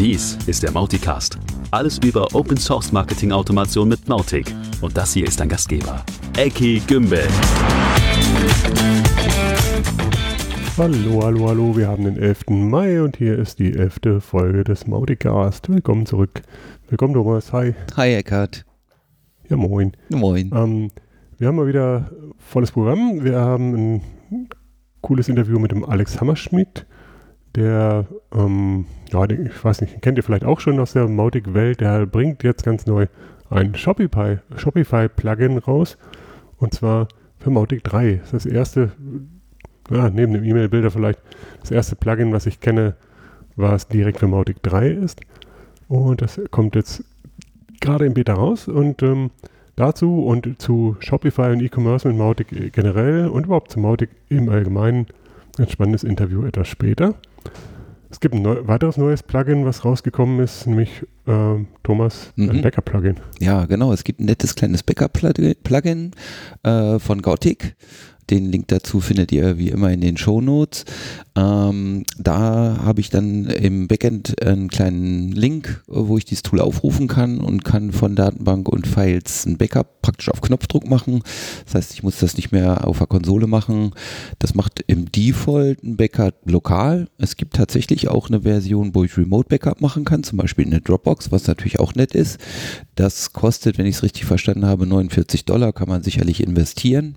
Dies ist der Mauticast. Alles über Open Source Marketing Automation mit Mautic. Und das hier ist dein Gastgeber, Eki Gümbel. Hallo, hallo, hallo, wir haben den 11. Mai und hier ist die 11. Folge des Mauticast. Willkommen zurück. Willkommen Thomas, hi. Hi Eckhard. Ja, moin. Moin. Ähm, wir haben mal wieder volles Programm. Wir haben ein cooles Interview mit dem Alex Hammerschmidt, der, ähm, ja, ich weiß nicht, kennt ihr vielleicht auch schon aus der Mautic-Welt, der bringt jetzt ganz neu ein Shopify, Shopify-Plugin raus und zwar für Mautic 3. Das ist das erste, ja, neben dem E-Mail-Bilder vielleicht, das erste Plugin, was ich kenne, was direkt für Mautic 3 ist. Und das kommt jetzt gerade im Beta raus und ähm, dazu und zu Shopify und E-Commerce mit Mautic generell und überhaupt zu Mautic im Allgemeinen ein spannendes Interview etwas später. Es gibt ein neu, weiteres neues Plugin, was rausgekommen ist, nämlich äh, Thomas, Mhm. ein Backup-Plugin. Ja, genau. Es gibt ein nettes kleines Backup-Plugin äh, von Gautic. Den Link dazu findet ihr wie immer in den Shownotes. Ähm, da habe ich dann im Backend einen kleinen Link, wo ich dieses Tool aufrufen kann und kann von Datenbank und Files ein Backup praktisch auf Knopfdruck machen. Das heißt, ich muss das nicht mehr auf der Konsole machen. Das macht im Default ein Backup lokal. Es gibt tatsächlich auch eine Version, wo ich Remote Backup machen kann, zum Beispiel in der Dropbox, was natürlich auch nett ist. Das kostet, wenn ich es richtig verstanden habe, 49 Dollar, kann man sicherlich investieren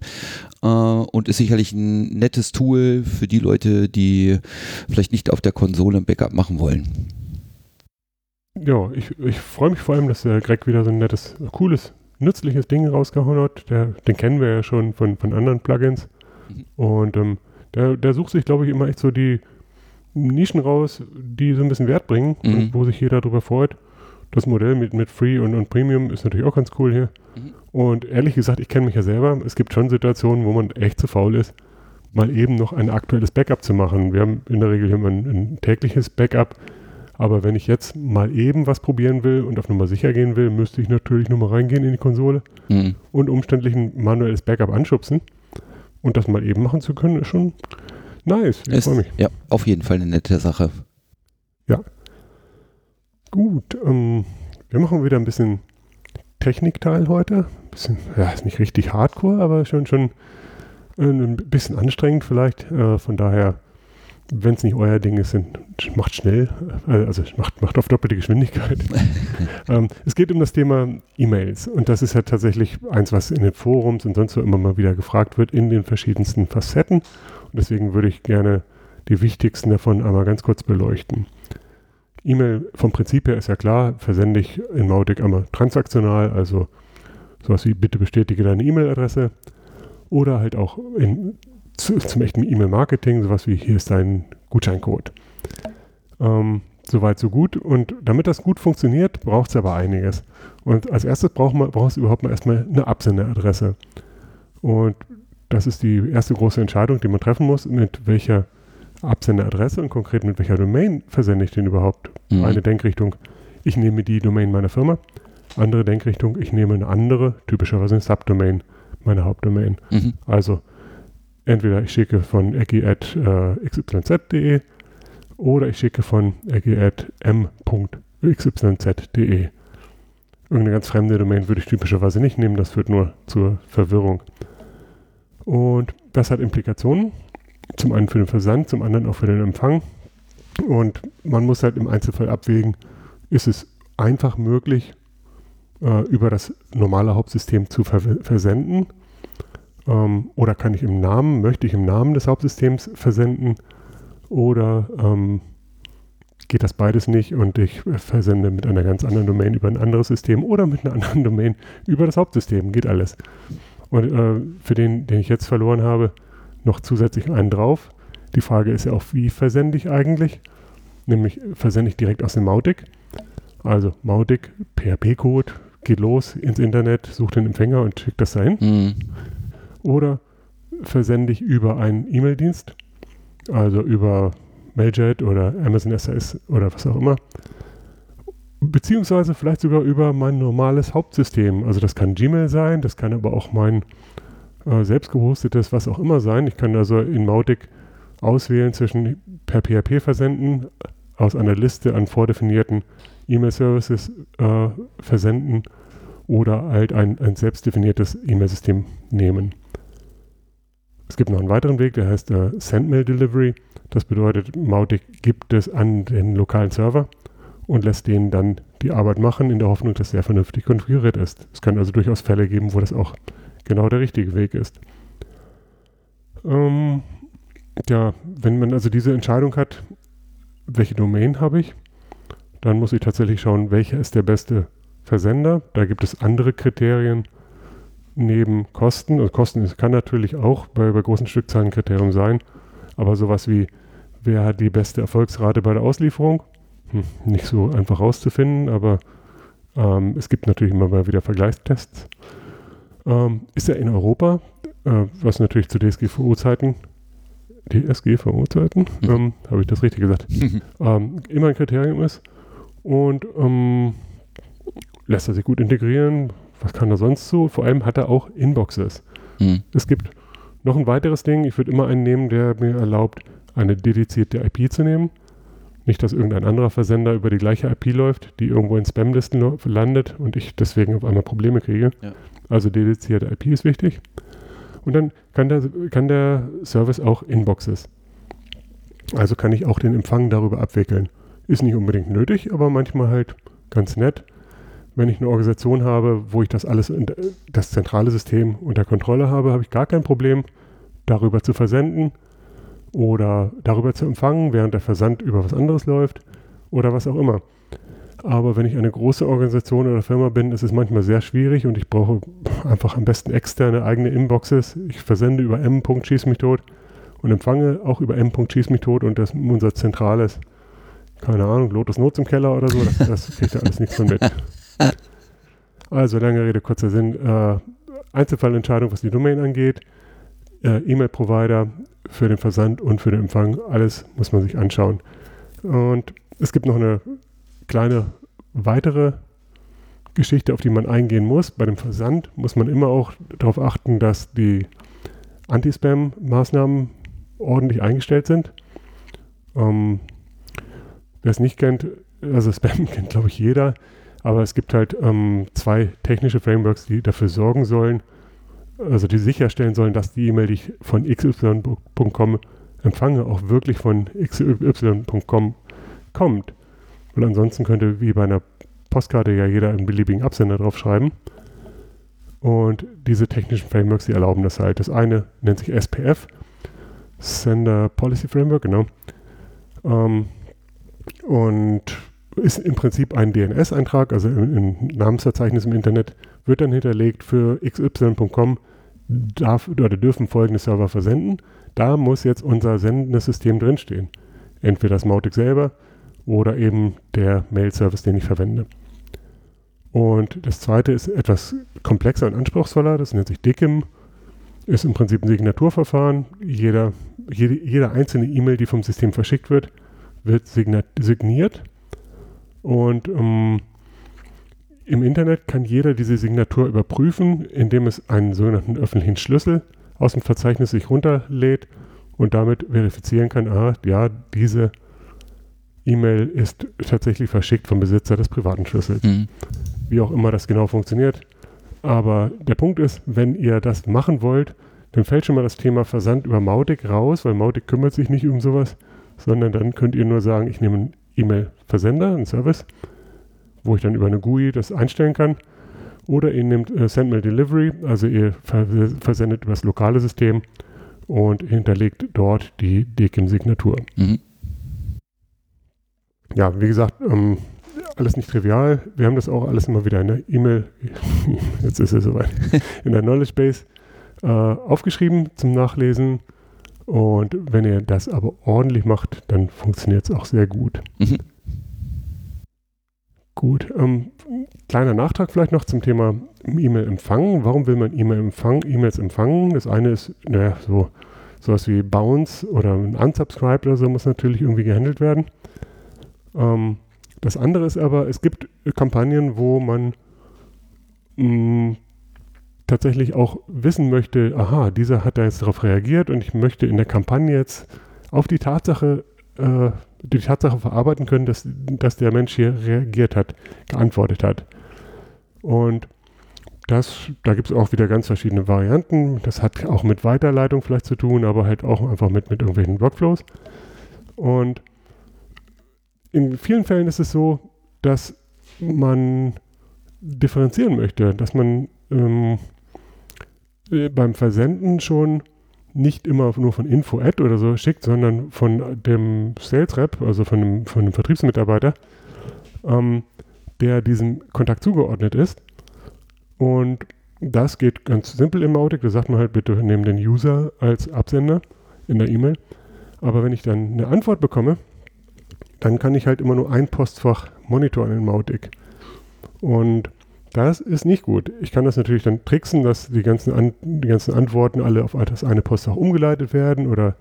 äh, und ist sicherlich ein nettes Tool für die Leute, die vielleicht nicht auf der Konsole ein Backup machen wollen. Ja, ich, ich freue mich vor allem, dass der Greg wieder so ein nettes, cooles, nützliches Ding rausgehauen hat. Der, den kennen wir ja schon von, von anderen Plugins. Mhm. Und ähm, der, der sucht sich, glaube ich, immer echt so die Nischen raus, die so ein bisschen Wert bringen Mhm. und wo sich jeder darüber freut. Das Modell mit, mit Free und, und Premium ist natürlich auch ganz cool hier. Mhm. Und ehrlich gesagt, ich kenne mich ja selber. Es gibt schon Situationen, wo man echt zu faul ist, mal eben noch ein aktuelles Backup zu machen. Wir haben in der Regel immer ein, ein tägliches Backup. Aber wenn ich jetzt mal eben was probieren will und auf Nummer sicher gehen will, müsste ich natürlich nochmal reingehen in die Konsole Mhm. und umständlich ein manuelles Backup anschubsen. Und das mal eben machen zu können, ist schon nice. Ich freue mich. ja, auf jeden Fall eine nette Sache. Gut, ähm, wir machen wieder ein bisschen Technikteil heute. Bisschen, ja, ist nicht richtig hardcore, aber schon, schon ein bisschen anstrengend vielleicht. Äh, von daher, wenn es nicht euer Ding ist, macht schnell, äh, also macht, macht auf doppelte Geschwindigkeit. ähm, es geht um das Thema E-Mails und das ist ja tatsächlich eins, was in den Forums und sonst so immer mal wieder gefragt wird in den verschiedensten Facetten. Und deswegen würde ich gerne die wichtigsten davon einmal ganz kurz beleuchten. E-Mail vom Prinzip her ist ja klar, versende ich in Mautic einmal transaktional, also sowas wie bitte bestätige deine E-Mail-Adresse oder halt auch in, zu, zum echten E-Mail-Marketing, sowas wie hier ist dein Gutscheincode. Ähm, Soweit, so gut. Und damit das gut funktioniert, braucht es aber einiges. Und als erstes braucht man braucht es überhaupt mal erstmal eine Absenderadresse. Und das ist die erste große Entscheidung, die man treffen muss, mit welcher Absenderadresse und konkret mit welcher Domain versende ich den überhaupt. Mhm. Eine Denkrichtung, ich nehme die Domain meiner Firma. Andere Denkrichtung, ich nehme eine andere, typischerweise eine Subdomain meiner Hauptdomain. Mhm. Also entweder ich schicke von ecki at äh, xyz.de oder ich schicke von ecki at m.xyz.de. Irgendeine ganz fremde Domain würde ich typischerweise nicht nehmen, das führt nur zur Verwirrung. Und das hat Implikationen. Zum einen für den Versand, zum anderen auch für den Empfang. Und man muss halt im Einzelfall abwägen, ist es einfach möglich, äh, über das normale Hauptsystem zu ver versenden? Ähm, oder kann ich im Namen, möchte ich im Namen des Hauptsystems versenden? Oder ähm, geht das beides nicht und ich versende mit einer ganz anderen Domain über ein anderes System oder mit einer anderen Domain über das Hauptsystem? Geht alles. Und äh, für den, den ich jetzt verloren habe, noch zusätzlich einen drauf. Die Frage ist ja auch, wie versende ich eigentlich? Nämlich versende ich direkt aus dem Mautic. Also Mautic, PHP-Code, geht los ins Internet, sucht den Empfänger und schickt das dahin. Mhm. Oder versende ich über einen E-Mail-Dienst, also über Mailjet oder Amazon SAS oder was auch immer. Beziehungsweise vielleicht sogar über mein normales Hauptsystem. Also das kann Gmail sein, das kann aber auch mein äh, selbst gehostetes, was auch immer sein. Ich kann also in Mautic auswählen zwischen per PHP versenden, aus einer Liste an vordefinierten E-Mail-Services äh, versenden oder halt ein, ein selbstdefiniertes E-Mail-System nehmen. Es gibt noch einen weiteren Weg, der heißt äh, Sendmail Delivery. Das bedeutet, Mautic gibt es an den lokalen Server und lässt denen dann die Arbeit machen, in der Hoffnung, dass er vernünftig konfiguriert ist. Es kann also durchaus Fälle geben, wo das auch genau der richtige Weg ist. Ähm, ja, wenn man also diese Entscheidung hat, welche Domain habe ich, dann muss ich tatsächlich schauen, welcher ist der beste Versender. Da gibt es andere Kriterien neben Kosten. Und Kosten kann natürlich auch bei, bei großen Stückzahlen ein Kriterium sein, aber sowas wie, wer hat die beste Erfolgsrate bei der Auslieferung? Hm, nicht so einfach rauszufinden, aber ähm, es gibt natürlich immer mal wieder Vergleichstests. Ähm, ist er in Europa, äh, was natürlich zu DSGVO-Zeiten, DSGVO-Zeiten, mhm. ähm, habe ich das richtig gesagt, ähm, immer ein Kriterium ist und ähm, lässt er sich gut integrieren. Was kann er sonst so? Vor allem hat er auch Inboxes. Mhm. Es gibt noch ein weiteres Ding. Ich würde immer einen nehmen, der mir erlaubt, eine dedizierte IP zu nehmen. Nicht, dass irgendein anderer Versender über die gleiche IP läuft, die irgendwo in Spamlisten landet und ich deswegen auf einmal Probleme kriege. Ja. Also dedizierte IP ist wichtig. Und dann kann der, kann der Service auch Inboxes. Also kann ich auch den Empfang darüber abwickeln. Ist nicht unbedingt nötig, aber manchmal halt ganz nett. Wenn ich eine Organisation habe, wo ich das alles, das zentrale System unter Kontrolle habe, habe ich gar kein Problem, darüber zu versenden oder darüber zu empfangen, während der Versand über was anderes läuft oder was auch immer. Aber wenn ich eine große Organisation oder Firma bin, ist es manchmal sehr schwierig und ich brauche einfach am besten externe eigene Inboxes. Ich versende über m. Und empfange auch über m. Und das unser zentrales, keine Ahnung, Lotus Notes im Keller oder so, das, das kriegt ja alles nichts von mit. Also lange Rede, kurzer Sinn. Äh, Einzelfallentscheidung, was die Domain angeht, äh, E-Mail-Provider für den Versand und für den Empfang, alles muss man sich anschauen. Und es gibt noch eine kleine weitere Geschichte, auf die man eingehen muss. Bei dem Versand muss man immer auch darauf achten, dass die Anti-Spam-Maßnahmen ordentlich eingestellt sind. Ähm, wer es nicht kennt, also Spam kennt, glaube ich, jeder, aber es gibt halt ähm, zwei technische Frameworks, die dafür sorgen sollen, also die sicherstellen sollen, dass die E-Mail, die ich von xy.com empfange, auch wirklich von xy.com kommt. Weil ansonsten könnte wie bei einer Postkarte ja jeder einen beliebigen Absender draufschreiben. Und diese technischen Frameworks, die erlauben das halt. Das eine nennt sich SPF, Sender Policy Framework, genau. Ähm, und ist im Prinzip ein DNS-Eintrag, also ein Namensverzeichnis im Internet, wird dann hinterlegt für xy.com, darf oder dürfen folgende Server versenden. Da muss jetzt unser sendendes System drinstehen. Entweder das Mautic selber oder eben der Mail-Service, den ich verwende. Und das zweite ist etwas komplexer und anspruchsvoller, das nennt sich DICIM, ist im Prinzip ein Signaturverfahren. Jeder, jede, jede einzelne E-Mail, die vom System verschickt wird, wird signiert. Und ähm, im Internet kann jeder diese Signatur überprüfen, indem es einen sogenannten öffentlichen Schlüssel aus dem Verzeichnis sich runterlädt und damit verifizieren kann, ah, ja, diese E-Mail ist tatsächlich verschickt vom Besitzer des privaten Schlüssels. Mhm. Wie auch immer das genau funktioniert. Aber der Punkt ist, wenn ihr das machen wollt, dann fällt schon mal das Thema Versand über Mautic raus, weil Mautic kümmert sich nicht um sowas, sondern dann könnt ihr nur sagen, ich nehme einen E-Mail-Versender, einen Service, wo ich dann über eine GUI das einstellen kann. Oder ihr nehmt äh, Sendmail Delivery, also ihr versendet über das lokale System und hinterlegt dort die DKIM-Signatur. Mhm ja, wie gesagt, ähm, alles nicht trivial. Wir haben das auch alles immer wieder in der E-Mail, jetzt ist es soweit, in der Knowledge Base äh, aufgeschrieben zum Nachlesen. Und wenn ihr das aber ordentlich macht, dann funktioniert es auch sehr gut. Mhm. Gut, ähm, kleiner Nachtrag vielleicht noch zum Thema E-Mail-Empfang. Warum will man E-Mail empfangen, E-Mails empfangen? Das eine ist, naja, so sowas wie Bounce oder ein Unsubscribe oder so muss natürlich irgendwie gehandelt werden. Ähm, das andere ist aber, es gibt Kampagnen, wo man mh, mm, tatsächlich auch wissen möchte, aha, dieser hat da jetzt darauf reagiert und ich möchte in der Kampagne jetzt auf die Tatsache äh, die Tatsache verarbeiten können, dass, dass der Mensch hier reagiert hat, geantwortet hat. Und das, da gibt es auch wieder ganz verschiedene Varianten. Das hat auch mit Weiterleitung vielleicht zu tun, aber halt auch einfach mit, mit irgendwelchen Workflows. Und in vielen Fällen ist es so, dass man differenzieren möchte, dass man ähm, äh, beim Versenden schon nicht immer nur von Info-Ad oder so schickt, sondern von dem Sales Rep, also von dem, von dem Vertriebsmitarbeiter, ähm, der diesem Kontakt zugeordnet ist. Und das geht ganz simpel im Mautic. Da sagt man halt, bitte nehmen den User als Absender in der E-Mail. Aber wenn ich dann eine Antwort bekomme, dann kann ich halt immer nur ein Postfach monitoren in Mautic. Und das ist nicht gut. Ich kann das natürlich dann tricksen, dass die ganzen, An die ganzen Antworten alle auf das eine Postfach umgeleitet werden oder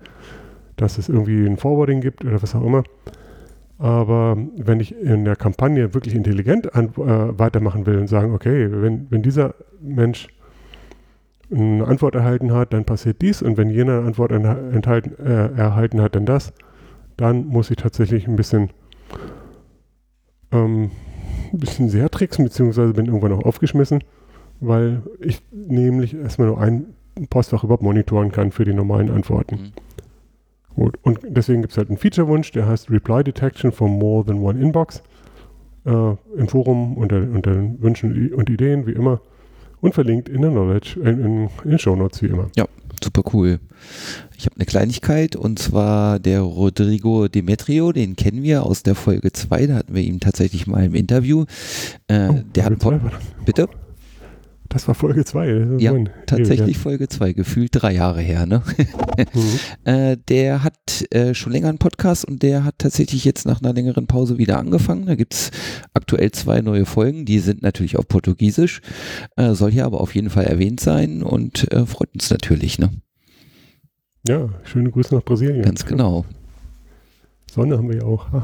dass es irgendwie ein Forwarding gibt oder was auch immer. Aber wenn ich in der Kampagne wirklich intelligent äh, weitermachen will und sagen, okay, wenn, wenn dieser Mensch eine Antwort erhalten hat, dann passiert dies und wenn jener eine Antwort enthalten, äh, erhalten hat, dann das, dann muss ich tatsächlich ein bisschen ähm, ein bisschen sehr tricksen, beziehungsweise bin irgendwann auch aufgeschmissen, weil ich nämlich erstmal nur ein Postfach überhaupt monitoren kann für die normalen Antworten. Mhm. Gut, und deswegen gibt es halt einen Feature-Wunsch, der heißt Reply Detection for More Than One Inbox. Äh, Im Forum unter, unter Wünschen und Ideen, wie immer. Und verlinkt in der Knowledge, äh, in, in den Show Notes, wie immer. Ja, super cool. Ich habe eine Kleinigkeit und zwar der Rodrigo Demetrio, den kennen wir aus der Folge 2, da hatten wir ihn tatsächlich mal im Interview. Äh, oh, der hat Bitte? Das war Folge 2. Ja, tatsächlich Folge 2, gefühlt drei Jahre her. Ne? mhm. äh, der hat äh, schon länger einen Podcast und der hat tatsächlich jetzt nach einer längeren Pause wieder angefangen. Da gibt es aktuell zwei neue Folgen, die sind natürlich auf Portugiesisch, äh, soll hier aber auf jeden Fall erwähnt sein und äh, freut uns natürlich. Ne? Ja, schöne Grüße nach Brasilien. Ganz genau. Sonne haben wir ja auch.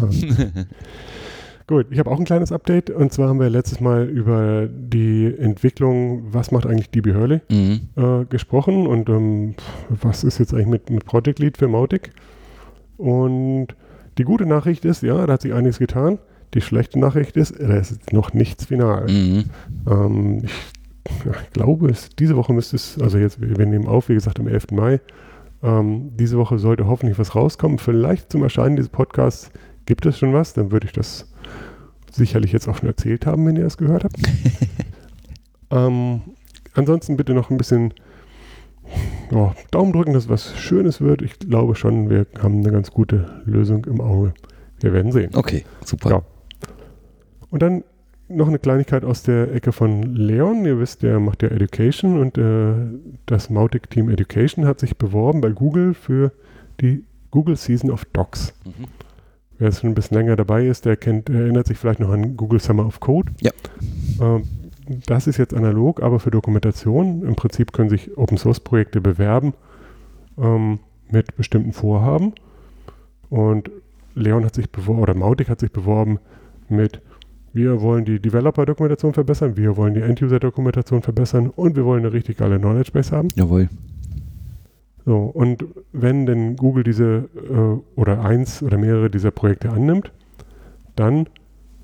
Gut, ich habe auch ein kleines Update und zwar haben wir letztes Mal über die Entwicklung, was macht eigentlich DB Hurley, mhm. äh, gesprochen und ähm, was ist jetzt eigentlich mit, mit Project Lead für Mautic. Und die gute Nachricht ist, ja, da hat sich einiges getan. Die schlechte Nachricht ist, da ist noch nichts final. Mhm. Ähm, ich, ja, ich, glaube, es, diese Woche müsste es, also jetzt, wir nehmen auf, wie gesagt, am 11. Mai. Ähm, diese Woche sollte hoffentlich was rauskommen. Vielleicht zum Erscheinen dieses Podcasts gibt es schon was, dann würde ich das sicherlich jetzt auch schon erzählt haben, wenn ihr es gehört habt. ähm, ansonsten bitte noch ein bisschen oh, Daumen drücken, dass was Schönes wird. Ich glaube schon, wir haben eine ganz gute Lösung im Auge. Wir werden sehen. Okay, super. Ja. Und dann noch eine Kleinigkeit aus der Ecke von Leon. Ihr wisst, der macht ja Education und äh, das Mautic Team Education hat sich beworben bei Google für die Google Season of Docs. Mhm. Wer schon ein bisschen länger dabei ist, der kennt, erinnert sich vielleicht noch an Google Summer of Code. Ja. Ähm, das ist jetzt analog, aber für Dokumentation. Im Prinzip können sich Open Source Projekte bewerben ähm, mit bestimmten Vorhaben. Und Leon hat sich beworben, oder Mautic hat sich beworben mit, wir wollen die Developer-Dokumentation verbessern, wir wollen die End-User-Dokumentation verbessern und wir wollen eine richtig geile Knowledge Base haben. Jawohl. So, und wenn denn Google diese äh, oder eins oder mehrere dieser Projekte annimmt, dann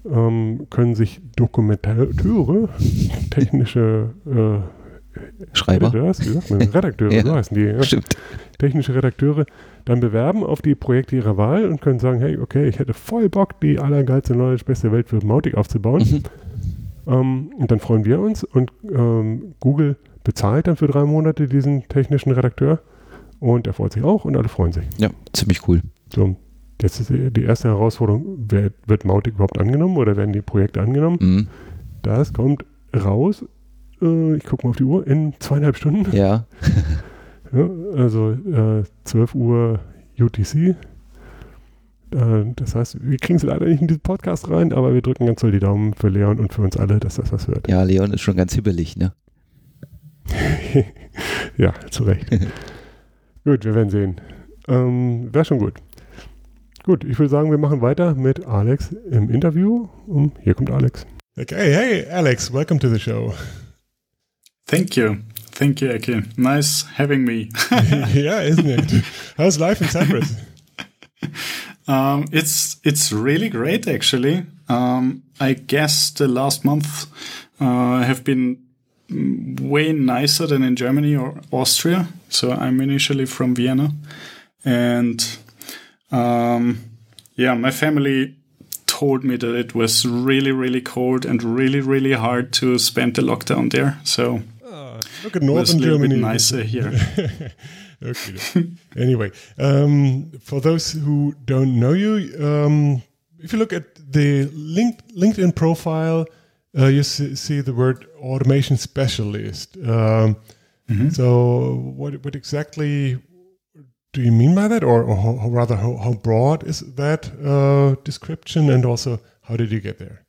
ähm, können sich Dokumentateure, technische äh, Schreiber, Editors, wie sagt man, Redakteure, ja, so heißen die, ja, stimmt. technische Redakteure, dann bewerben auf die Projekte ihrer Wahl und können sagen, hey, okay, ich hätte voll Bock, die allergeilste Knowledge beste Welt für Mautic aufzubauen. Mhm. Ähm, und dann freuen wir uns und ähm, Google bezahlt dann für drei Monate diesen technischen Redakteur und er freut sich auch und alle freuen sich. Ja, ziemlich cool. So, jetzt ist die erste Herausforderung, wer, wird Mautic überhaupt angenommen oder werden die Projekte angenommen? Mhm. Das kommt raus, äh, ich gucke mal auf die Uhr, in zweieinhalb Stunden. Ja. ja also äh, 12 Uhr UTC. Äh, das heißt, wir kriegen es leider nicht in diesen Podcast rein, aber wir drücken ganz doll die Daumen für Leon und für uns alle, dass das was wird. Ja, Leon ist schon ganz hibbelig, ne? ja, zu Recht. Gut, wir werden sehen. Ähm, Wäre schon gut. Gut, ich würde sagen, wir machen weiter mit Alex im Interview. Und hier kommt Alex. Okay, hey Alex, welcome to the show. Thank you. Thank you, Eki. Nice having me. yeah, isn't it? How's life in Cyprus? Um, it's it's really great actually. Um, I guess the last month uh, have been way nicer than in Germany or Austria. So I'm initially from Vienna, and um, yeah, my family told me that it was really really cold and really really hard to spend the lockdown there. So Look at northern it was a little Germany. bit nicer here. okay. anyway, um, for those who don't know you, um, if you look at the link, LinkedIn profile, uh, you see, see the word automation specialist. Um, So, what what exactly do you mean by that, or, or how, rather how, how broad is that uh, description, and also how did you get there?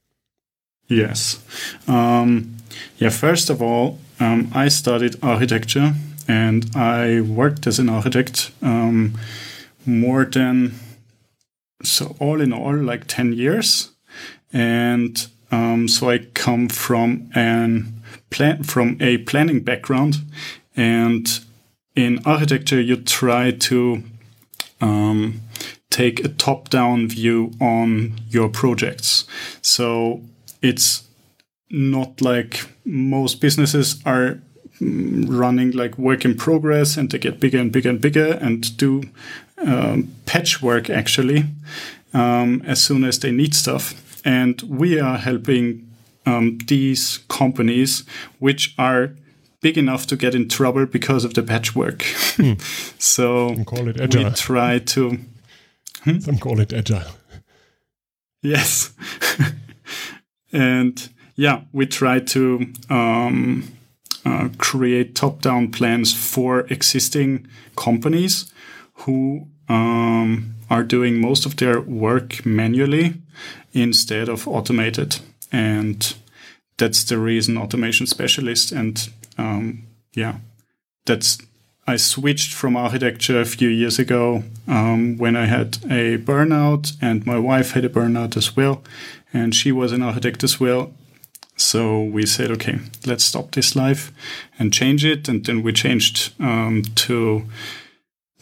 Yes. Um, yeah, first of all, um, I studied architecture and I worked as an architect um, more than, so all in all, like 10 years. And um, so I come from an plan from a planning background, and in architecture you try to um, take a top-down view on your projects. So it's not like most businesses are mm, running like work in progress and they get bigger and bigger and bigger and do um, patchwork actually um, as soon as they need stuff. And we are helping um, these companies which are big enough to get in trouble because of the patchwork. so call it we try to Some call it agile. Yes. and yeah, we try to um, uh, create top down plans for existing companies who um, are doing most of their work manually instead of automated. And that's the reason automation specialist. And um, yeah, that's I switched from architecture a few years ago um, when I had a burnout, and my wife had a burnout as well, and she was an architect as well. So we said, okay, let's stop this life and change it. And then we changed um, to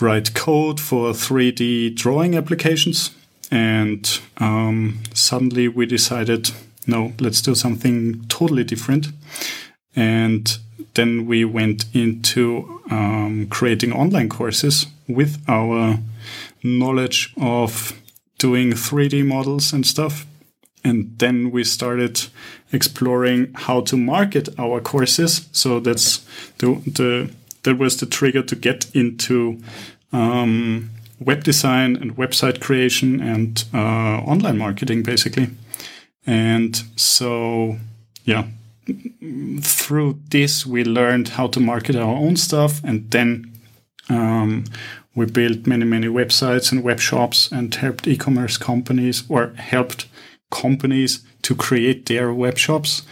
write code for 3D drawing applications. And um, suddenly we decided, no, let's do something totally different. And then we went into um, creating online courses with our knowledge of doing 3D models and stuff. And then we started exploring how to market our courses. So that's the, the that was the trigger to get into um, web design and website creation and uh, online marketing, basically. And so, yeah, through this we learned how to market our own stuff and then um, we built many many websites and web shops and helped e-commerce companies or helped companies to create their web shops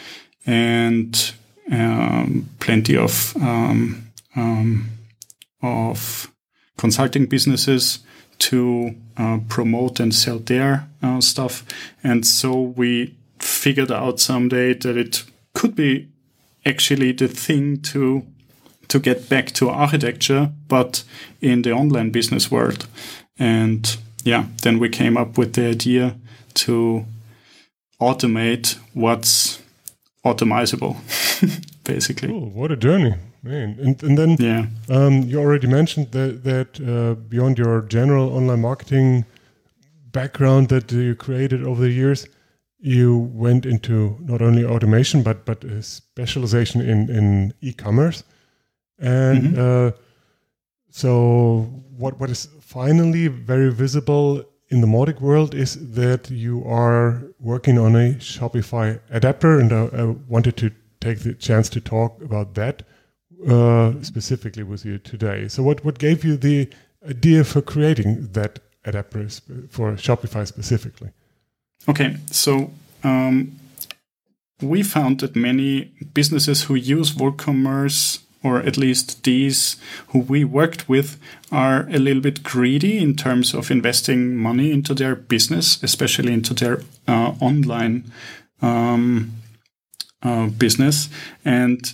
and um, plenty of um, um, of consulting businesses to uh, promote and sell their uh, stuff and so we figured out someday that it could be actually the thing to to get back to architecture, but in the online business world. And yeah, then we came up with the idea to automate what's automizable, basically. What a journey, man! And and then Yeah. Um, you already mentioned that, that uh, beyond your general online marketing background that you created over the years, you went into not only automation but but a specialization in in e-commerce. And uh, so, what what is finally very visible in the Mautic world is that you are working on a Shopify adapter, and I, I wanted to take the chance to talk about that uh, specifically with you today. So, what what gave you the idea for creating that adapter for Shopify specifically? Okay, so um, we found that many businesses who use WooCommerce, or at least these who we worked with, are a little bit greedy in terms of investing money into their business, especially into their uh, online um, uh, business. And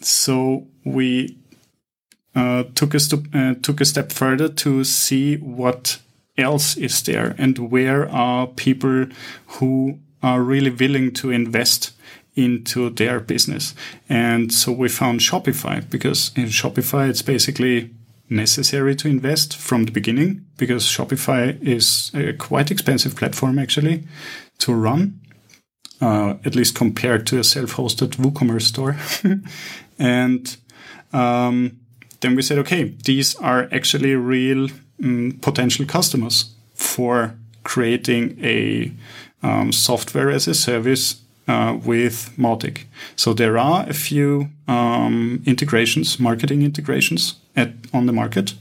so we uh, took a uh, took a step further to see what else is there and where are people who are really willing to invest into their business. And so we found Shopify because in Shopify, it's basically necessary to invest from the beginning because Shopify is a quite expensive platform actually to run, uh, at least compared to a self-hosted WooCommerce store. and um, then we said, okay, these are actually real um, potential customers for creating a um, software as a service uh, with Mautic. So there are a few um, integrations, marketing integrations at on the market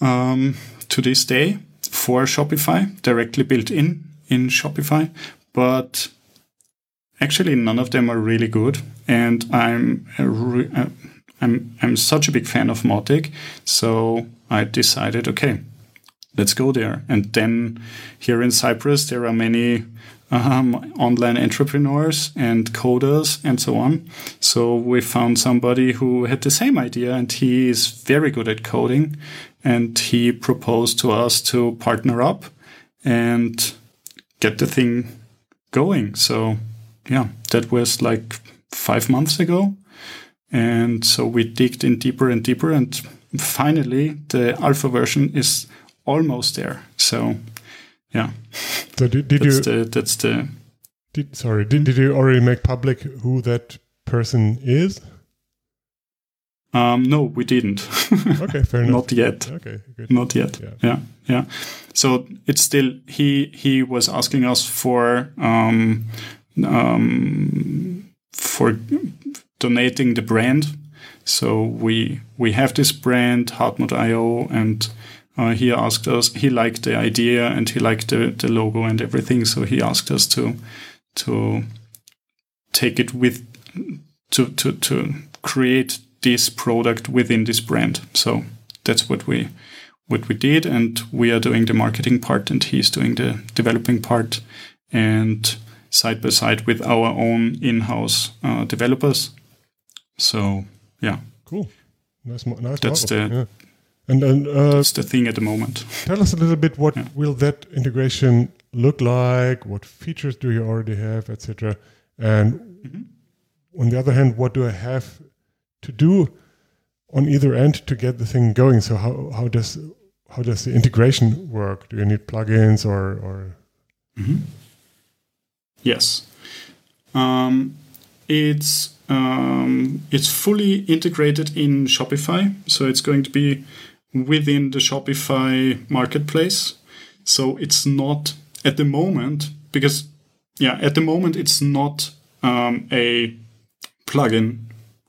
um, to this day for Shopify, directly built in in Shopify, but actually none of them are really good. And I'm re- uh, I'm I'm such a big fan of Mautic, so I decided, okay, let's go there. And then here in Cyprus, there are many um, online entrepreneurs and coders and so on. So we found somebody who had the same idea and he is very good at coding. And he proposed to us to partner up and get the thing going. So yeah, that was like five months ago. And so we digged in deeper and deeper and finally the alpha version is almost there. So yeah. So did, did that's you? The, that's the. Did, sorry, did, did you already make public who that person is? Um, no, we didn't. Okay, fair enough. Not yet. Okay, good. Not yet. Yeah. Yeah. yeah, So it's still he he was asking us for um, um, for donating the brand. So we we have this brand Hartmut.io and uh, he asked us he liked the idea and he liked the, the logo and everything. So he asked us to to take it with to to to create this product within this brand. So that's what we what we did. And we are doing the marketing part and he's doing the developing part. And side by side with our own in-house uh, developers so yeah Cool. Nice, mo- nice That's the- Yeah. And and uh, that's the thing at the moment tell us a little bit what Yeah. will that integration look like? What features do you already have, etc. And Mhm. on the other hand, what do I have to do on either end to get the thing going? So how how does how does the integration work? Do you need plugins or or Yes. Um, it's um, it's fully integrated in Shopify, so it's going to be within the Shopify marketplace. So it's not at the moment because yeah, at the moment it's not um, a plugin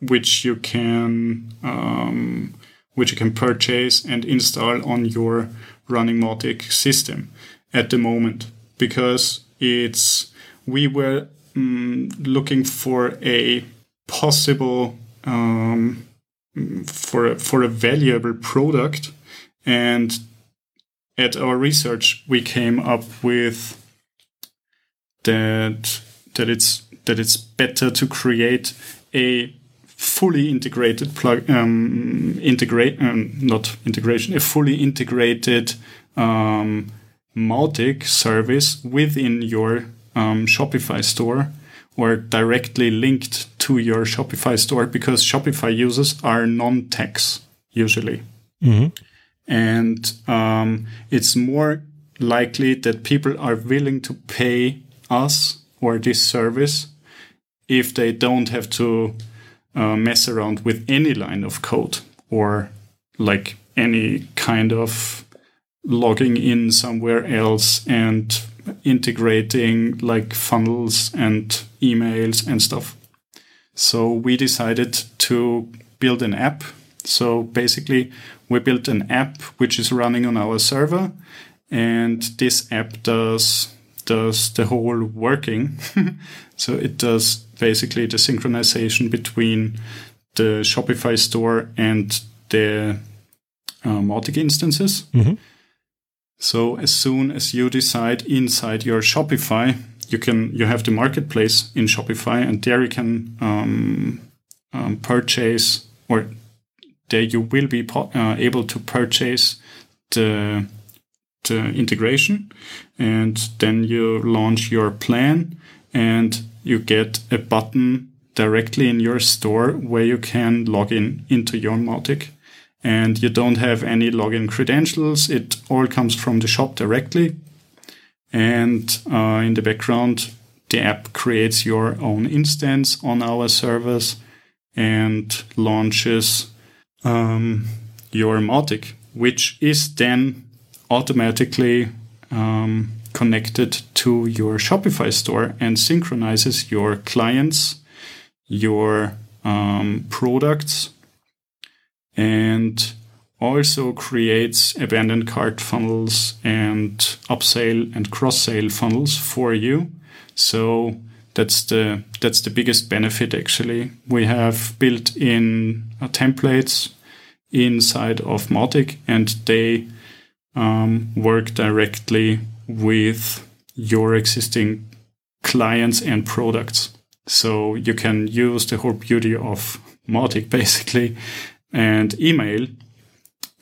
which you can um, which you can purchase and install on your running Mautic system at the moment because it's we were mm, looking for a possible um, for a, for a valuable product. And at our research we came up with that that it's that it's better to create a fully integrated plug um, integrate um, not integration a fully integrated um, service within your um, Shopify store or directly linked to your Shopify store because Shopify users are non-techs usually. And um, it's more likely that people are willing to pay us or this service if they don't have to uh, mess around with any line of code or like any kind of logging in somewhere else and integrating like funnels and emails and stuff. So we decided to build an app. So basically, we built an app which is running on our server, and this app does does the whole working. so it does basically the synchronization between the Shopify store and the uh, Mautic instances. So as soon as you decide inside your Shopify, you can you have the marketplace in Shopify, and there you can um, um, purchase, or there you will be uh, able to purchase the the integration, and then you launch your plan, and you get a button directly in your store where you can log in into your Mautic. And you don't have any login credentials. It all comes from the shop directly. And uh, in the background, the app creates your own instance on our servers and launches um, your Mautic, which is then automatically um, connected to your Shopify store and synchronizes your clients, your um, products, and also creates abandoned cart funnels and upsell and cross sale funnels for you. So that's the that's the biggest benefit actually. We have built in uh, templates inside of Mautic and they um, work directly with your existing clients and products. So you can use the whole beauty of Mautic basically and email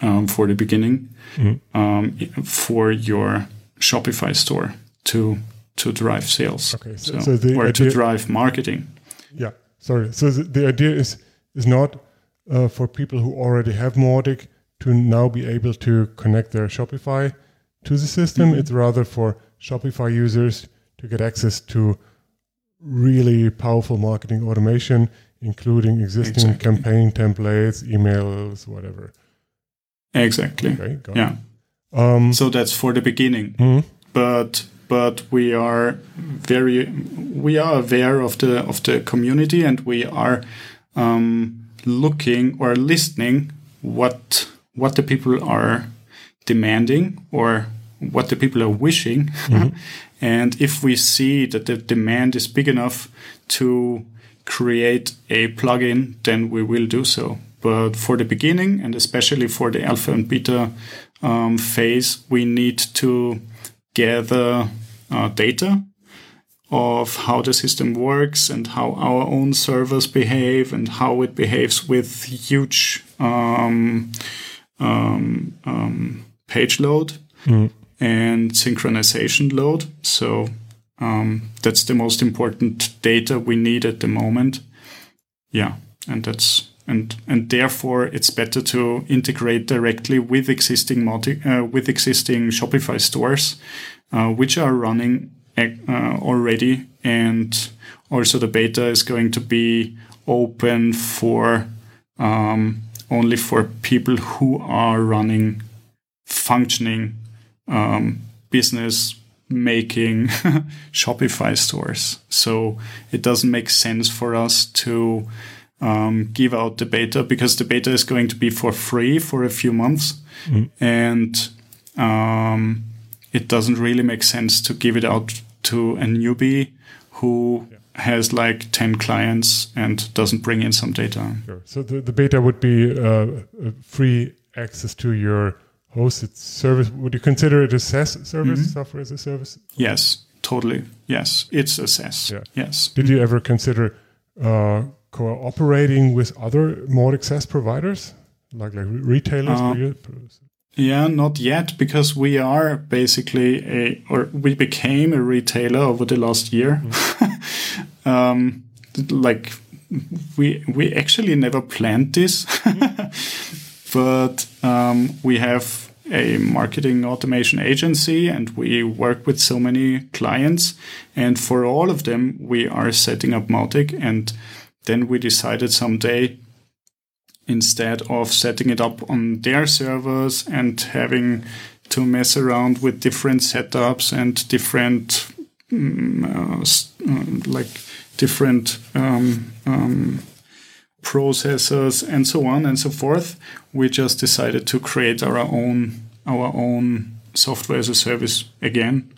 um, for the beginning mm-hmm. um, for your Shopify store to to drive sales. Okay, so, so, so or idea, to drive marketing. Yeah, sorry. So the, the idea is is not uh, for people who already have Mautic to now be able to connect their Shopify to the system. Mm-hmm. It's rather for Shopify users to get access to really powerful marketing automation, including existing exactly. campaign templates, emails, whatever. Exactly. Okay, yeah. Um, so that's for the beginning. Mm-hmm. But but we are very we are aware of the of the community and we are um, looking or listening what what the people are demanding or what the people are wishing. Mm-hmm. and if we see that the demand is big enough to create a plugin, then we will do so. But for the beginning, and especially for the alpha and beta um, phase, we need to gather uh, data of how the system works and how our own servers behave and how it behaves with huge um, um, um, page load mm. and synchronization load. So um, that's the most important data we need at the moment. Yeah, and that's and and therefore it's better to integrate directly with existing multi, uh, with existing Shopify stores, uh, which are running uh, already, and also the beta is going to be open for um, only for people who are running functioning um, business making Shopify stores. So it doesn't make sense for us to um, give out the beta because the beta is going to be for free for a few months. Mm. And um, it doesn't really make sense to give it out to a newbie who yeah. has like 10 clients and doesn't bring in some data. Sure. So the, the beta would be uh, free access to your hosted service. Would you consider it a SaaS service, mm-hmm. software as a service? Yes, totally. Yes, it's a SaaS. Yeah. Yes. Did you ever consider uh, cooperating with other more SaaS providers, like like retailers? Uh, yeah, not yet, because we are basically a, or we became a retailer over the last year. Mm. um, like we we actually never planned this, but um, we have a marketing automation agency and we work with so many clients, and for all of them we are setting up Mautic, and then we decided someday instead of setting it up on their servers and having to mess around with different setups and different um, uh, uh, like different um, um, processors and so on and so forth we just decided to create our own our own software as a service again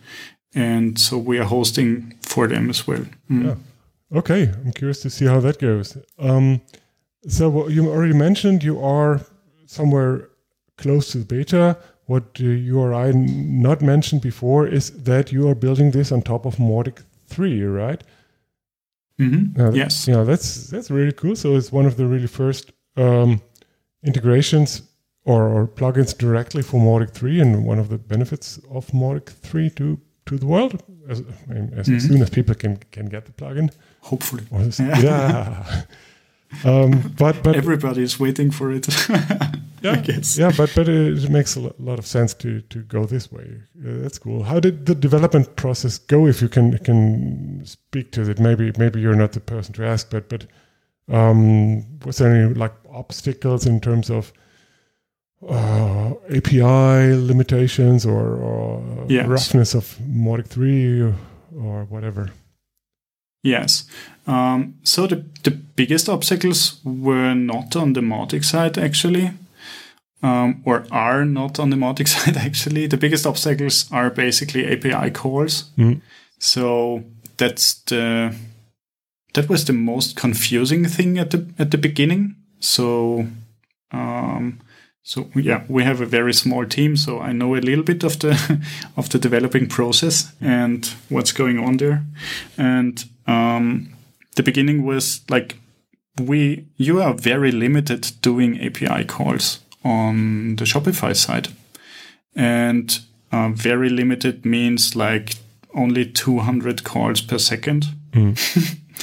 and so we are hosting for them as well mm. yeah. okay i'm curious to see how that goes um, so you already mentioned you are somewhere close to the beta. What you or I not mentioned before is that you are building this on top of Mautic 3, right? Mm-hmm. Uh, yes. Yeah, that's that's really cool. So it's one of the really first um, integrations or, or plugins directly for Mautic 3 and one of the benefits of Mautic 3 to to the world as, as Mhm. soon as people can can get the plugin. Hopefully. Yeah. Um, but but Everybody is waiting for it. yeah, I guess. yeah, but but it makes a lot of sense to to go this way. Uh, that's cool. How did the development process go? If you can can speak to it, maybe maybe you're not the person to ask, but but um, was there any like obstacles in terms of uh, API limitations or, or Yes. roughness of Mautic three or, or whatever? Yes. Um, so the, the biggest obstacles were not on the Mautic side, actually, um, or are not on the Mautic side, actually. The biggest obstacles are basically API calls. Mhm. So that's the that was the most confusing thing at the at the beginning. So um, so yeah, we have a very small team, so I know a little bit of the of the developing process and what's going on there. And um, the beginning was like we you are very limited doing API calls on the Shopify side, and uh, very limited means like only 200 calls per second,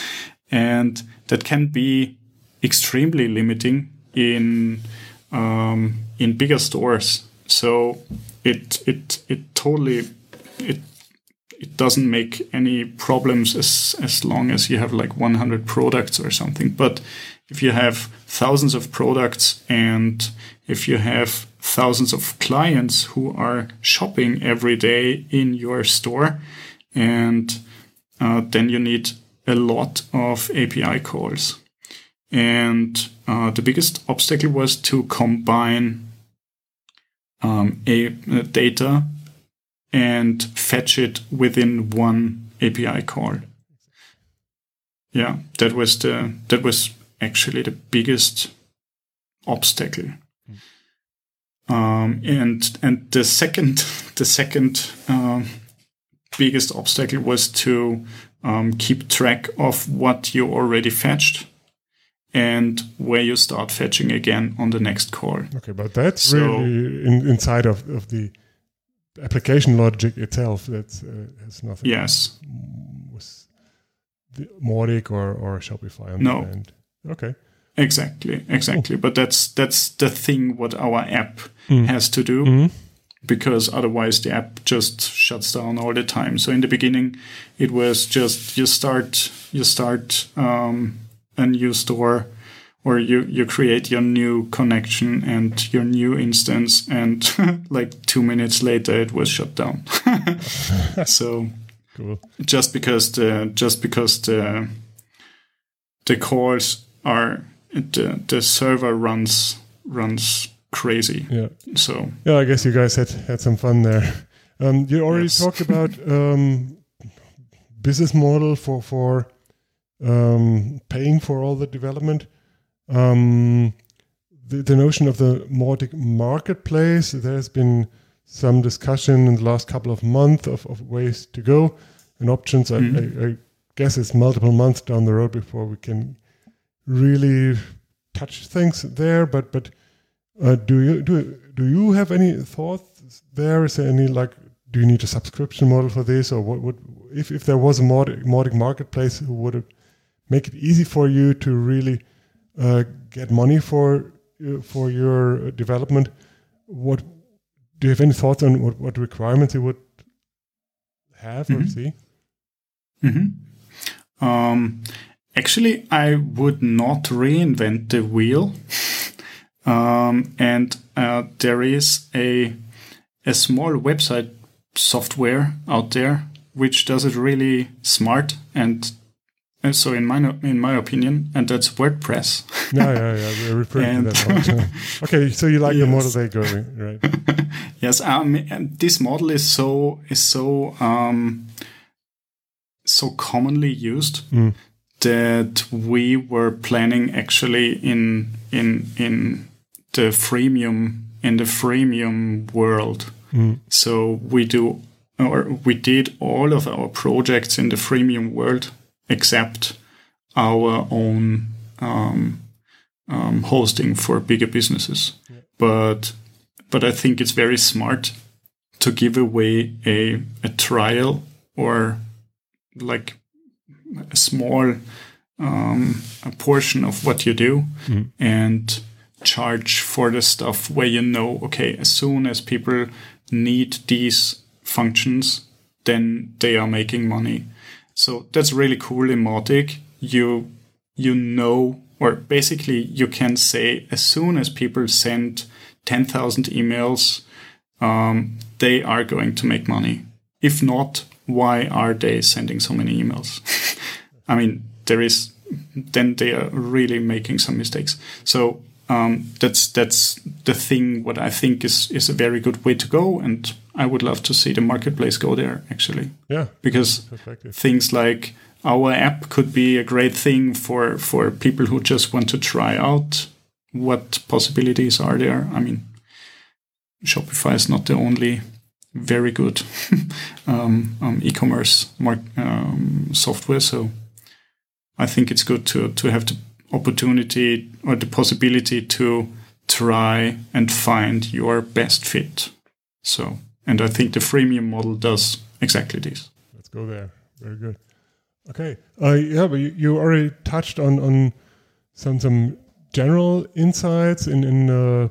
and that can be extremely limiting in um, in bigger stores. So it it it totally it it doesn't make any problems as as long as you have like 100 products or something. But if you have thousands of products and if you have thousands of clients who are shopping every day in your store, and uh, then you need a lot of API calls. And uh, the biggest obstacle was to combine um, a, uh, data and fetch it within one API call. Yeah, that was the that was actually the biggest obstacle. Um, and and the second the second um, biggest obstacle was to um, keep track of what you already fetched and where you start fetching again on the next call. Okay, but that's So- really in, inside of, of the application logic itself. That's uh, has nothing Yes. with the Mautic or, or Shopify on No. the end. Okay. Exactly, exactly. But that's that's the thing what our app Mm. has to do Mhm. because otherwise the app just shuts down all the time. So in the beginning, it was just you start you start um, a new store or you you create your new connection and your new instance, and like two minutes later it was shut down. so Cool. just because the just because the the calls are the the server runs runs crazy. Yeah. So Yeah, I guess you guys had had some fun there. Um, you already Yes. talked about um, business model for for um, paying for all the development. Um, the, the notion of the Mautic marketplace. There's been some discussion in the last couple of months of, of ways to go and options. I, Mhm. I, I guess it's multiple months down the road before we can really touch things there. But but uh, do you do do you have any thoughts there? Is there any like do you need a subscription model for this, or what would if if there was a Mautic marketplace, would it make it easy for you to really uh, get money for uh, for your development? What do you have any thoughts on what, what requirements you would have or Mhm. see? Mhm. Um, actually, I would not reinvent the wheel. um, and uh, there is a a small website software out there which does it really smart and. And so, in my in my opinion, and that's WordPress. yeah, yeah, yeah. We're referring to that. okay, so you like the model Yes. they go right? yes, um, and this model is so is so um, so commonly used Mm. that we were planning actually in in in the freemium in the freemium world. Mm. So we do or we did all of our projects in the freemium world except our own um, um, hosting for bigger businesses. but but I think it's very smart to give away a a trial or like a small um, a portion of what you do and charge for the stuff where you know okay as soon as people need these functions then they are making money so that's really cool in Mautic. You you know or basically you can say as soon as people send 10,000 emails um, they are going to make money. If not, why are they sending so many emails? I mean, there is then they are really making some mistakes. So um, that's that's the thing. What I think is is a very good way to go, and I would love to see the marketplace go there actually, Yeah. because things like our app could be a great thing for for people who just want to try out what possibilities are there. I mean, Shopify is not the only very good um, um, e-commerce um, software, so I think it's good to to have the opportunity or the possibility to try and find your best fit. So, and I think the freemium model does exactly this. Let's go there. Very good. Okay. Uh, yeah, but you, you already touched on on some some general insights in in uh,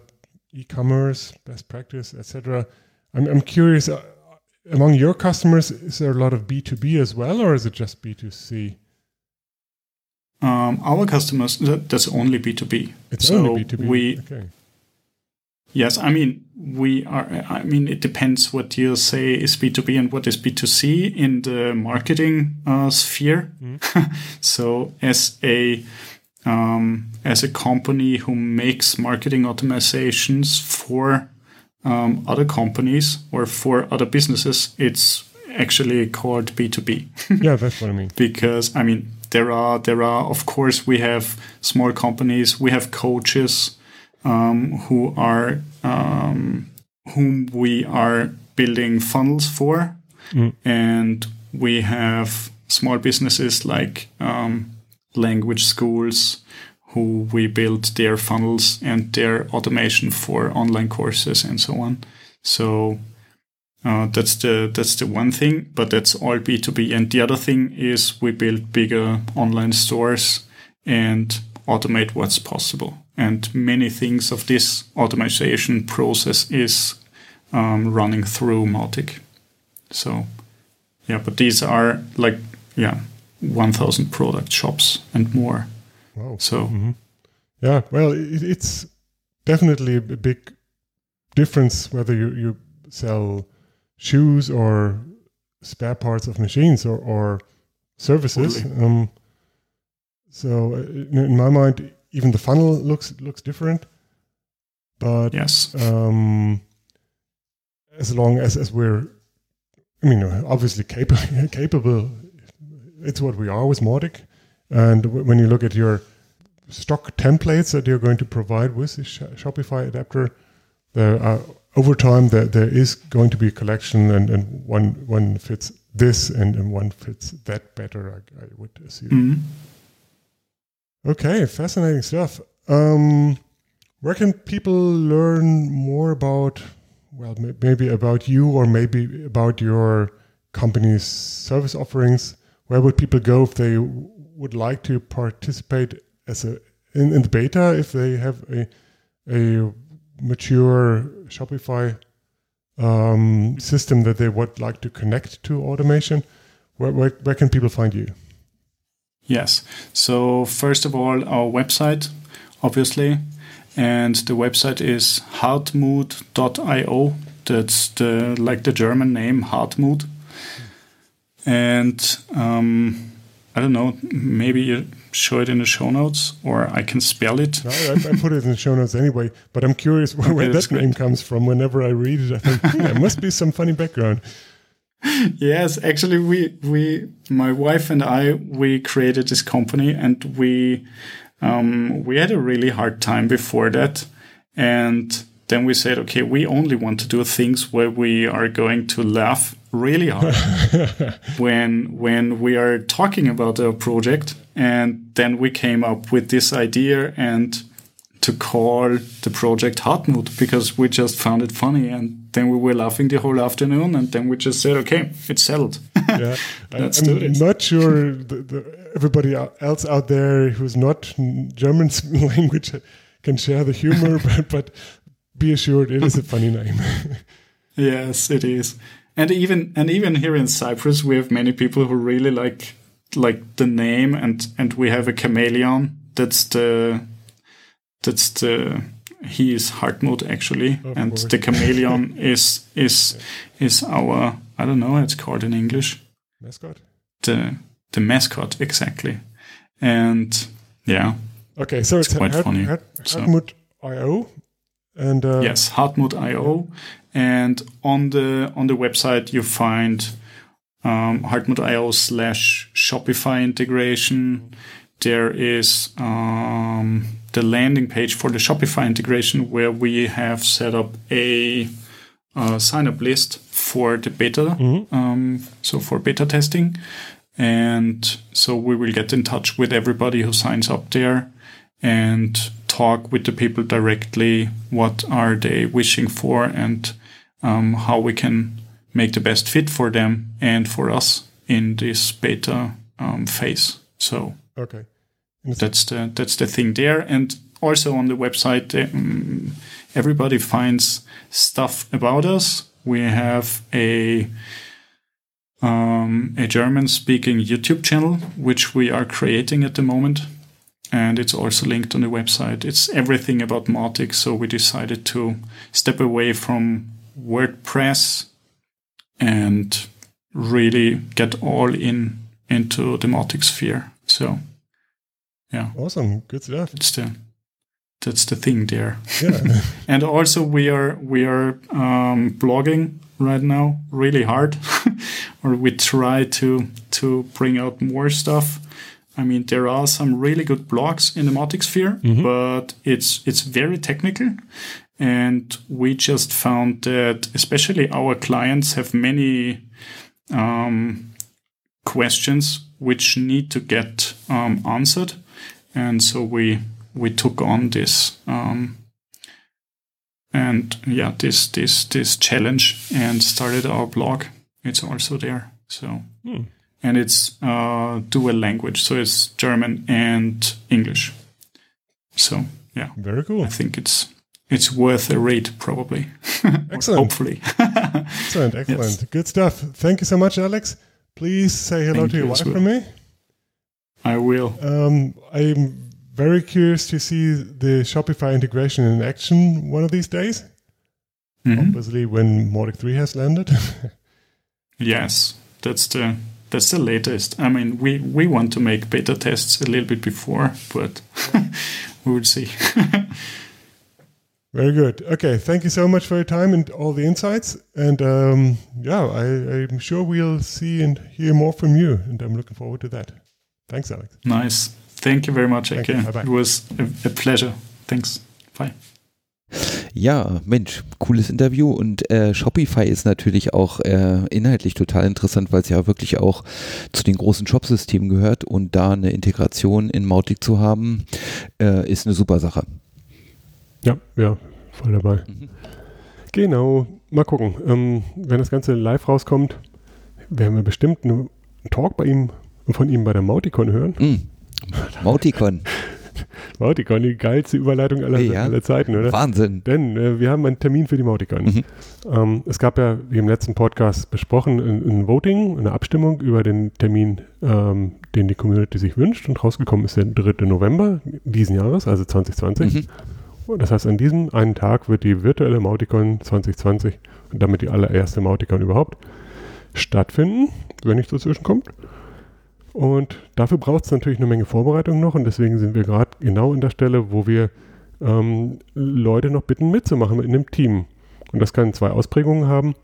e-commerce, best practice, etc. I'm I'm curious. Uh, among your customers, is there a lot of B two B as well, or is it just B two C? Um, our customers, that, that's only B2B. It's so only B two B. We, okay. yes, I mean, we are, I mean, it depends what you say is B2B and what is B2C in the marketing uh, sphere. so as a, um, as a company who makes marketing automatizations for um, other companies or for other businesses, it's actually called B2B. Yeah, that's what I mean. because I mean there are there are of course we have small companies we have coaches um, who are um, whom we are building funnels for. And we have small businesses like um, language schools who we build their funnels and their automation for online courses and so on. So uh, that's the that's the one thing, but that's all B two B. And the other thing is we build bigger online stores and automate what's possible. And many things of this automation process is um, running through Mautic. So yeah, but these are like yeah, one thousand product shops and more. Wow. So Yeah, well, it, it's definitely a big difference whether you, you sell shoes or spare parts of machines or, or services. Totally. Um, so uh, in, my mind, even the funnel looks looks different. But yes, um, as long as, as we're, I mean, obviously capable, capable, it's what we are with Mautic. And w- when you look at your stock templates that you're going to provide with the Sh- Shopify adapter, there are over time there, there is going to be a collection, and, and one one fits this, and, and one fits that better. I, I would assume. Mhm. Okay, fascinating stuff. Um, where can people learn more about, well, may- maybe about you or maybe about your company's service offerings? Where would people go if they w- would like to participate as a in, in the beta? If they have a a mature Shopify um, system that they would like to connect to automation, where, where, where can people find you? Yes. So first of all, our website, obviously, and the website is hartmut.io. That's the like the German name Hartmut. And um, I don't know, maybe show it in the show notes, or I can spell it. No, I, I put it in the show notes anyway, but I'm curious where, that's that name comes from. Whenever I read it, I think hmm, there must be some funny background. yes, actually, we we my wife and I we created this company, and we um, we had a really hard time before that, and then we said, okay, we only want to do things where we are going to laugh really hard when when we are talking about our project, and then we came up with this idea and to call the project Hartmut because we just found it funny and then we were laughing the whole afternoon and then we just said, okay, it's settled. Yeah, Let's I'm do this. not sure the, the, everybody else out there who's not German language can share the humor, but, but be assured it is a funny name. Yes, it is. And even and even here in Cyprus, we have many people who really like like the name, and and we have a chameleon. That's the that's the he is Hartmut actually, Of and course. the chameleon is is is our I don't know it's called in English Mascot. the the mascot exactly, and yeah Okay, so it's, It's quite Hart- funny, Hart- so- Hartmut IO, and uh, yes hartmut.io and on the on the website you find um, hartmut.io slash shopify integration. There is um, the landing page for the shopify integration where we have set up a uh, sign up list for the beta um, so for beta testing. And so we will get in touch with everybody who signs up there and talk with the people directly what are they wishing for and um, how we can make the best fit for them and for us in this beta um, phase. So okay, that's the that's the thing there. And also on the website um, everybody finds stuff about us. We have a um, a German speaking YouTube channel which we are creating at the moment. And it's also linked on the website. It's everything about Mautic. So we decided to step away from WordPress and really get all in into the Mautic sphere. So yeah. Awesome, good stuff. that's the that's the thing there. Yeah, and also we are we are um, blogging right now really hard or we try to to bring out more stuff. I mean there are some really good blogs in the Mautic sphere but it's it's very technical and we just found that especially our clients have many um, questions which need to get um, answered. And so we we took on this um, and yeah this this this challenge and started our blog. It's also there. So Hmm. and it's uh, dual language. So it's german and english. So yeah. Very cool. i think it's it's worth a read probably Excellent. hopefully Excellent, excellent. Good stuff. Thank you so much, Alex. Please say hello Thank to your you wife well. from me. i will Um, I'm very curious to see the Shopify integration in action one of these days. Mhm. Obviously, when Mautic 3 has landed. Yes, that's the that's the latest. I mean, we we want to make beta tests a little bit before, but we will see. Very good. Okay, thank you so much for your time and all the insights. And um, yeah, I, I'm sure we'll see and hear more from you. And I'm looking forward to that. Thanks, Alex. nice. Thank you very much, Eke. It was a, a pleasure. Thanks. Bye. Ja, Mensch, cooles Interview und äh, Shopify ist natürlich auch äh, inhaltlich total interessant, weil es ja wirklich auch zu den großen Shopsystemen gehört und da eine Integration in Mautic zu haben, äh, ist eine super Sache. Ja, ja, voll dabei. Mhm. Genau. Mal gucken. Ähm, wenn das Ganze live rauskommt, werden wir bestimmt einen Talk bei ihm von ihm bei der Mauticon hören. Mm. Mauticon, Mauticon, die geilste Überleitung aller, Ja. aller Zeiten, oder? Wahnsinn. Denn äh, wir haben einen Termin für die Mauticon. Mhm. Ähm, es gab ja, wie im letzten Podcast besprochen, ein, ein Voting, eine Abstimmung über den Termin, ähm, den die Community sich wünscht. Und rausgekommen ist der 3. November diesen Jahres, also 2020. Mhm. Das heißt, an diesem einen Tag wird die virtuelle Mauticon 2020 und damit die allererste Mauticon überhaupt stattfinden, wenn nichts dazwischen kommt. Und dafür braucht es natürlich eine Menge Vorbereitung noch und deswegen sind wir gerade genau an der Stelle, wo wir ähm, Leute noch bitten mitzumachen in dem Team. Und das kann zwei Ausprägungen haben.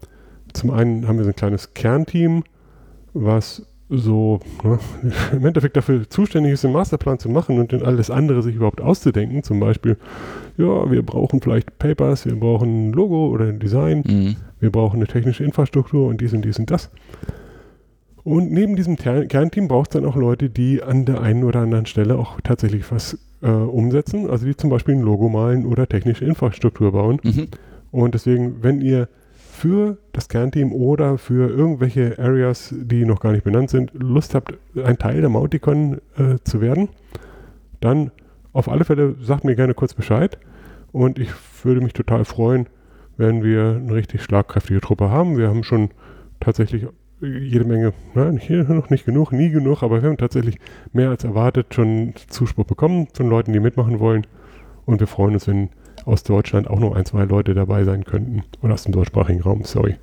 Zum einen haben wir so ein kleines Kernteam, was so ne, im Endeffekt dafür zuständig ist, den Masterplan zu machen und dann alles andere sich überhaupt auszudenken. Zum Beispiel, ja, wir brauchen vielleicht Papers, wir brauchen ein Logo oder ein Design, Mhm. wir brauchen eine technische Infrastruktur und dies und dies und das. Und neben diesem Ter Kernteam braucht es dann auch Leute, die an der einen oder anderen Stelle auch tatsächlich was äh, umsetzen, also die zum Beispiel ein Logo malen oder technische Infrastruktur bauen. Mhm. Und deswegen, wenn ihr für das Kernteam oder für irgendwelche Areas, die noch gar nicht benannt sind, Lust habt, ein Teil der Mauticon äh, zu werden, dann auf alle Fälle sagt mir gerne kurz Bescheid. Und ich würde mich total freuen, wenn wir eine richtig schlagkräftige Truppe haben. Wir haben schon tatsächlich jede Menge, nein, hier noch nicht genug, nie genug, aber wir haben tatsächlich mehr als erwartet schon Zuspruch bekommen von Leuten, die mitmachen wollen. Und wir freuen uns, wenn aus Deutschland auch noch ein, zwei Leute dabei sein könnten. Oder aus dem deutschsprachigen Raum, sorry.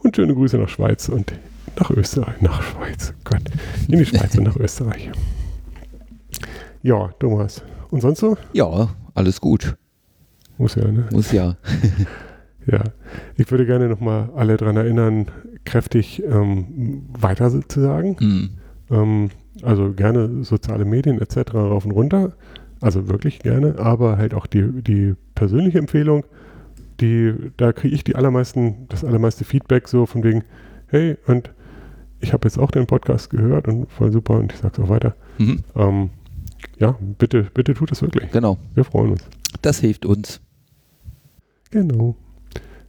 Und schöne Grüße nach Schweiz und nach Österreich. Nach Schweiz, Gott. In die Schweiz und nach Österreich. Ja, Thomas. Und sonst so? Ja, alles gut. Muss ja, ne? Muss ja. Ja. Ich würde gerne nochmal alle daran erinnern, kräftig ähm, weiter zu sagen. Hm. Ähm, also gerne soziale Medien etc. rauf und runter. Also wirklich gerne, aber halt auch die, die persönliche Empfehlung, die, da kriege ich die allermeisten, das allermeiste Feedback so von wegen, hey, und ich habe jetzt auch den Podcast gehört und voll super und ich sage es auch weiter. Mhm. Ähm, ja, bitte, bitte tut es wirklich. Genau. Wir freuen uns. Das hilft uns. Genau.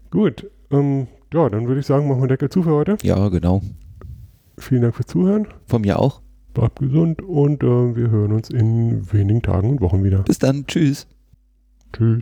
Gut. Ähm, ja, dann würde ich sagen, machen wir Deckel zu für heute. Ja, genau. Vielen Dank fürs Zuhören. Von mir auch. Bleibt gesund und äh, wir hören uns in wenigen Tagen und Wochen wieder. Bis dann. Tschüss. Tschüss.